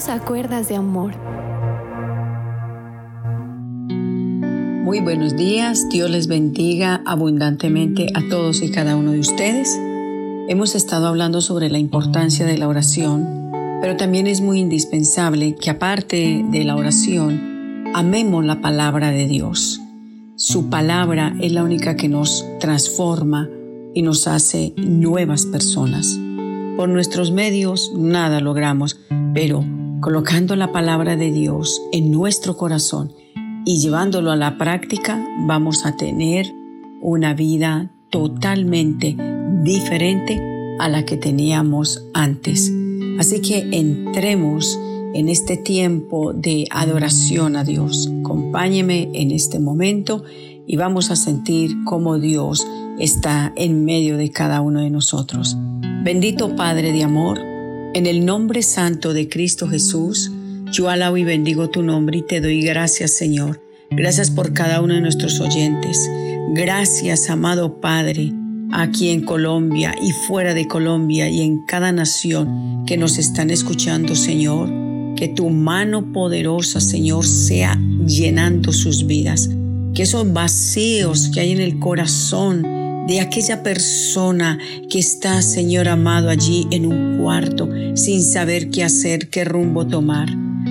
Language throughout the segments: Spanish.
Dios a cuerdas de amor. Muy buenos días, Dios les bendiga abundantemente a todos y cada uno de ustedes. Hemos estado hablando sobre la importancia de la oración, pero también es muy indispensable que aparte de la oración, amemos la palabra de Dios. Su palabra es la única que nos transforma y nos hace nuevas personas. Por nuestros medios nada logramos, pero colocando la palabra de Dios en nuestro corazón y llevándolo a la práctica, vamos a tener una vida totalmente diferente a la que teníamos antes. Así que entremos en este tiempo de adoración a Dios. Acompáñeme en este momento y vamos a sentir cómo Dios está en medio de cada uno de nosotros. Bendito Padre de amor, en el nombre santo de Cristo Jesús, yo alabo y bendigo tu nombre y te doy gracias, Señor. Gracias por cada uno de nuestros oyentes. Gracias, amado Padre, aquí en Colombia y fuera de Colombia y en cada nación que nos están escuchando, Señor. Que tu mano poderosa, Señor, sea llenando sus vidas. Que esos vacíos que hay en el corazón, de aquella persona que está, Señor amado, allí en un cuarto sin saber qué hacer, qué rumbo tomar.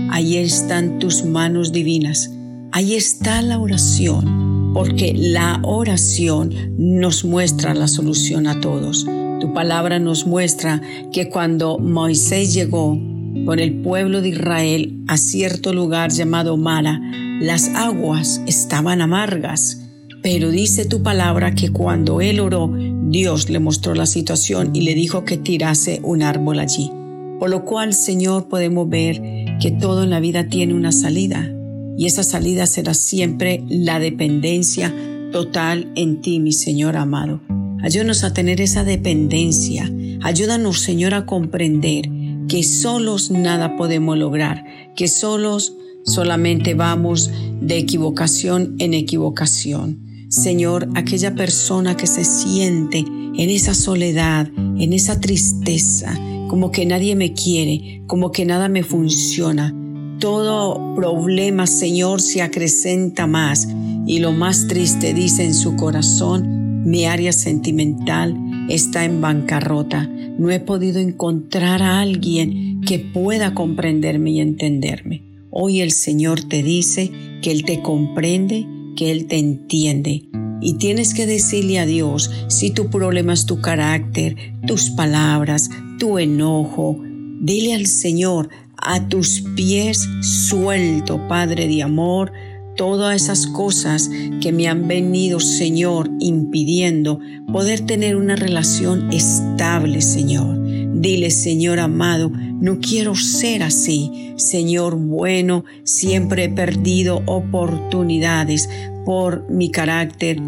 Ahí están tus manos divinas. Ahí está la oración, porque la oración nos muestra la solución a todos. Tu palabra nos muestra que cuando Moisés llegó con el pueblo de Israel a cierto lugar llamado Mara, las aguas estaban amargas pero dice tu palabra que cuando él oró, Dios le mostró la situación y le dijo que tirase un árbol allí. Por lo cual, Señor, podemos ver que todo en la vida tiene una salida. Y esa salida será siempre la dependencia total en ti, mi Señor amado. Ayúdanos a tener esa dependencia. Ayúdanos, Señor, a comprender que solos nada podemos lograr, que solos solamente vamos de equivocación en equivocación. Señor, aquella persona que se siente en esa soledad, en esa tristeza, como que nadie me quiere, como que nada me funciona. Todo problema, Señor, se acrecenta más y lo más triste dice en su corazón, mi área sentimental está en bancarrota. No he podido encontrar a alguien que pueda comprenderme y entenderme. Hoy el Señor te dice que Él te comprende que Él te entiende. Y tienes que decirle a Dios si tu problema es tu carácter, tus palabras, tu enojo. Dile al Señor, a tus pies suelto, Padre de amor, todas esas cosas que me han venido, Señor, impidiendo poder tener una relación estable, Señor. Dile, Señor amado, no quiero ser así. Señor bueno, siempre he perdido oportunidades por mi carácter,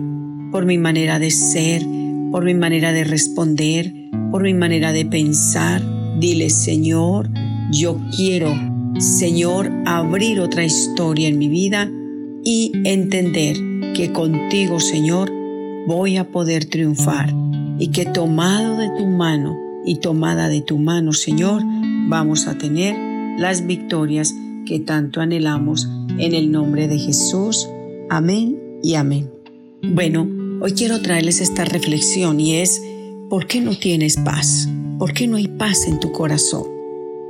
por mi manera de ser, por mi manera de responder, por mi manera de pensar. Dile, Señor, yo quiero, Señor, abrir otra historia en mi vida y entender que contigo, Señor, voy a poder triunfar y que tomado de tu mano y tomada de tu mano, Señor, vamos a tener las victorias que tanto anhelamos en el nombre de Jesús. Amén y amén. Bueno, hoy quiero traerles esta reflexión y es, ¿por qué no tienes paz? ¿Por qué no hay paz en tu corazón?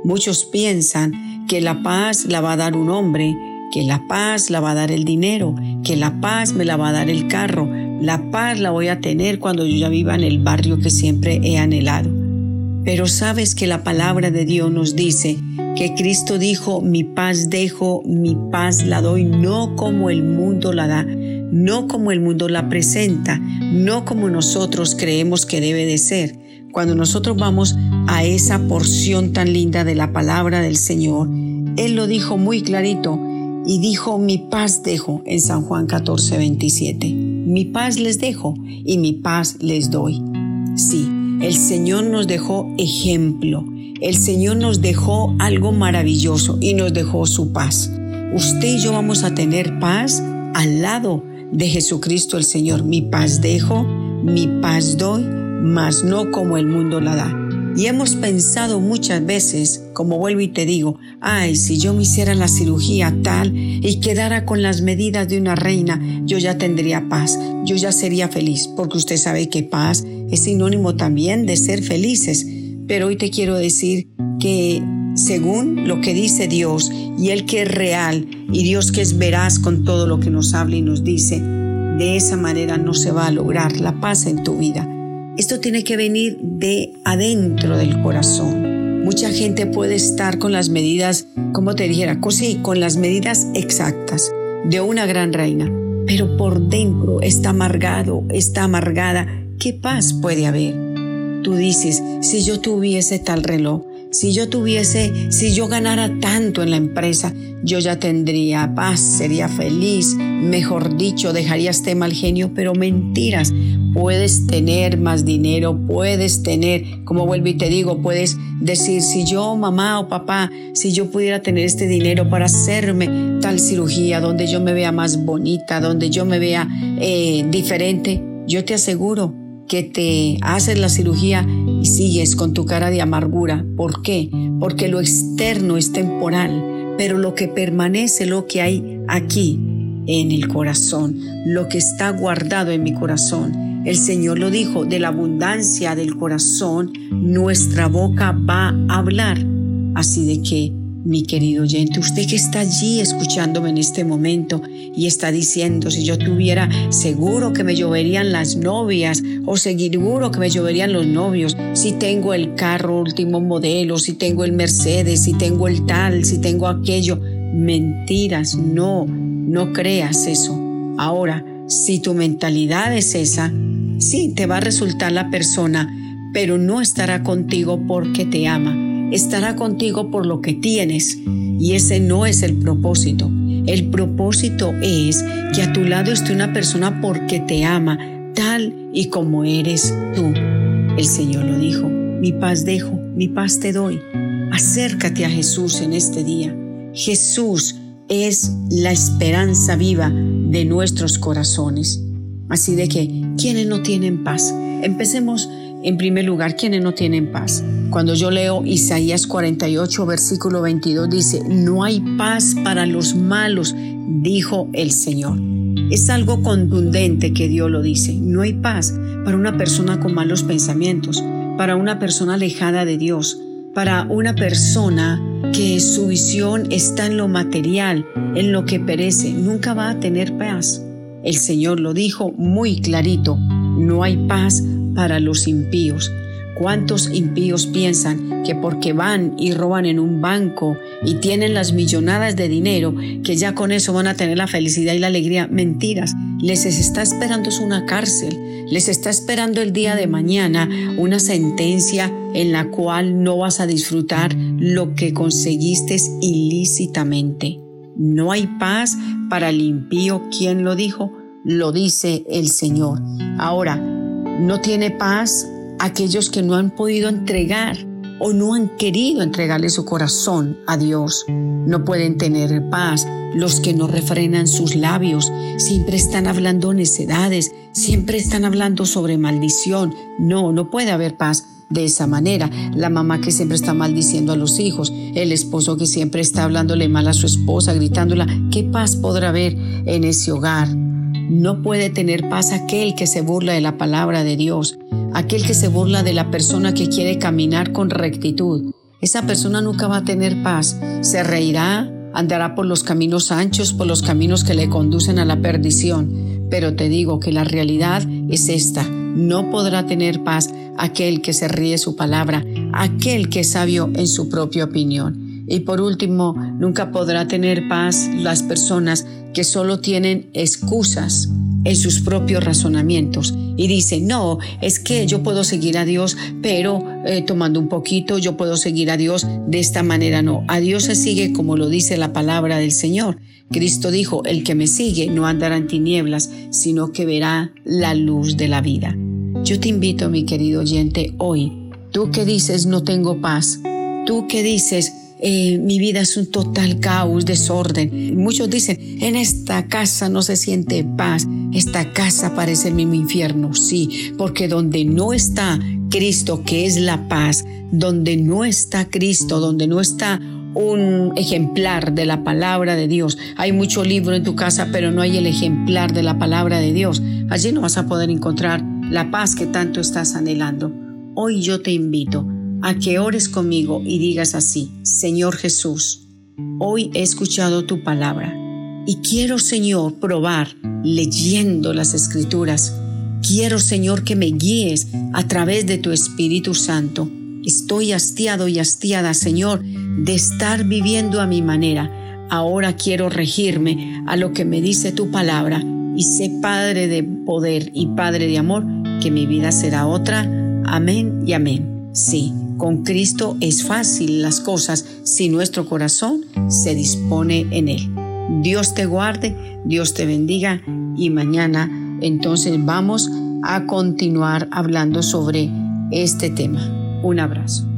Muchos piensan que la paz la va a dar un hombre, que la paz la va a dar el dinero, que la paz me la va a dar el carro, la paz la voy a tener cuando yo ya viva en el barrio que siempre he anhelado. Pero sabes que la palabra de Dios nos dice que Cristo dijo, mi paz dejo, mi paz la doy, no como el mundo la da, no como el mundo la presenta, no como nosotros creemos que debe de ser. Cuando nosotros vamos a esa porción tan linda de la palabra del Señor, Él lo dijo muy clarito y dijo, mi paz dejo en San Juan 14, 27. Mi paz les dejo y mi paz les doy. Sí, el Señor nos dejó ejemplo. El Señor nos dejó algo maravilloso y nos dejó su paz. Usted y yo vamos a tener paz al lado de Jesucristo el Señor. Mi paz dejo, mi paz doy, mas no como el mundo la da. Y hemos pensado muchas veces, como vuelvo y te digo, ay, si yo me hiciera la cirugía tal y quedara con las medidas de una reina, yo ya tendría paz, yo ya sería feliz, porque usted sabe que paz es sinónimo también de ser felices. Pero hoy te quiero decir que según lo que dice Dios y el que es real y Dios que es veraz con todo lo que nos habla y nos dice, de esa manera no se va a lograr la paz en tu vida. Esto tiene que venir de adentro del corazón. Mucha gente puede estar con las medidas, como te dijera, sí, con las medidas exactas de una gran reina, pero por dentro está amargado, está amargada. ¿Qué paz puede haber? Tú dices, si yo tuviese tal reloj, si yo tuviese, si yo ganara tanto en la empresa, yo ya tendría paz, sería feliz, mejor dicho, dejaría este mal genio, pero mentiras. Puedes tener más dinero, puedes tener, como vuelvo y te digo, puedes decir, si yo, mamá o papá, si yo pudiera tener este dinero para hacerme tal cirugía, donde yo me vea más bonita, donde yo me vea eh, diferente, yo te aseguro que te haces la cirugía y sigues con tu cara de amargura. ¿Por qué? Porque lo externo es temporal, pero lo que permanece, lo que hay aquí en el corazón, lo que está guardado en mi corazón. El Señor lo dijo, de la abundancia del corazón, nuestra boca va a hablar. Así de que mi querido oyente, usted que está allí escuchándome en este momento y está diciendo, si yo tuviera seguro que me lloverían las novias o seguro que me lloverían los novios, si tengo el carro último modelo, si tengo el Mercedes, si tengo el tal, si tengo aquello, mentiras, no, no creas eso. Ahora, si tu mentalidad es esa, sí, te va a resultar la persona, pero no estará contigo porque te ama estará contigo por lo que tienes y ese no es el propósito. El propósito es que a tu lado esté una persona porque te ama tal y como eres tú. El Señor lo dijo, mi paz dejo, mi paz te doy. Acércate a Jesús en este día. Jesús es la esperanza viva de nuestros corazones. Así de que, ¿quiénes no tienen paz? Empecemos en primer lugar, quienes no tienen paz. Cuando yo leo Isaías 48, versículo 22, dice, no hay paz para los malos, dijo el Señor. Es algo contundente que Dios lo dice. No hay paz para una persona con malos pensamientos, para una persona alejada de Dios, para una persona que su visión está en lo material, en lo que perece. Nunca va a tener paz. El Señor lo dijo muy clarito. No hay paz para los impíos. ¿Cuántos impíos piensan que porque van y roban en un banco y tienen las millonadas de dinero, que ya con eso van a tener la felicidad y la alegría? Mentiras. Les está esperando una cárcel. Les está esperando el día de mañana una sentencia en la cual no vas a disfrutar lo que conseguiste ilícitamente. No hay paz para el impío. ¿Quién lo dijo? Lo dice el Señor. Ahora, no tiene paz aquellos que no han podido entregar o no han querido entregarle su corazón a Dios. No pueden tener paz los que no refrenan sus labios. Siempre están hablando necedades, siempre están hablando sobre maldición. No, no puede haber paz de esa manera. La mamá que siempre está maldiciendo a los hijos, el esposo que siempre está hablándole mal a su esposa, gritándola, ¿qué paz podrá haber en ese hogar? No puede tener paz aquel que se burla de la palabra de Dios, aquel que se burla de la persona que quiere caminar con rectitud. Esa persona nunca va a tener paz. Se reirá, andará por los caminos anchos, por los caminos que le conducen a la perdición. Pero te digo que la realidad es esta. No podrá tener paz aquel que se ríe su palabra, aquel que es sabio en su propia opinión. Y por último, nunca podrá tener paz las personas que solo tienen excusas en sus propios razonamientos y dicen, no, es que yo puedo seguir a Dios, pero eh, tomando un poquito, yo puedo seguir a Dios de esta manera. No, a Dios se sigue como lo dice la palabra del Señor. Cristo dijo, el que me sigue no andará en tinieblas, sino que verá la luz de la vida. Yo te invito, mi querido oyente, hoy, tú que dices no tengo paz, tú que dices eh, mi vida es un total caos, desorden. Muchos dicen, en esta casa no se siente paz, esta casa parece el mismo infierno, sí, porque donde no está Cristo, que es la paz, donde no está Cristo, donde no está un ejemplar de la palabra de Dios. Hay mucho libro en tu casa, pero no hay el ejemplar de la palabra de Dios. Allí no vas a poder encontrar la paz que tanto estás anhelando. Hoy yo te invito a que ores conmigo y digas así, Señor Jesús, hoy he escuchado tu palabra y quiero, Señor, probar leyendo las escrituras. Quiero, Señor, que me guíes a través de tu Espíritu Santo. Estoy hastiado y hastiada, Señor, de estar viviendo a mi manera. Ahora quiero regirme a lo que me dice tu palabra y sé Padre de poder y Padre de amor, que mi vida será otra. Amén y amén. Sí, con Cristo es fácil las cosas si nuestro corazón se dispone en Él. Dios te guarde, Dios te bendiga y mañana entonces vamos a continuar hablando sobre este tema. Un abrazo.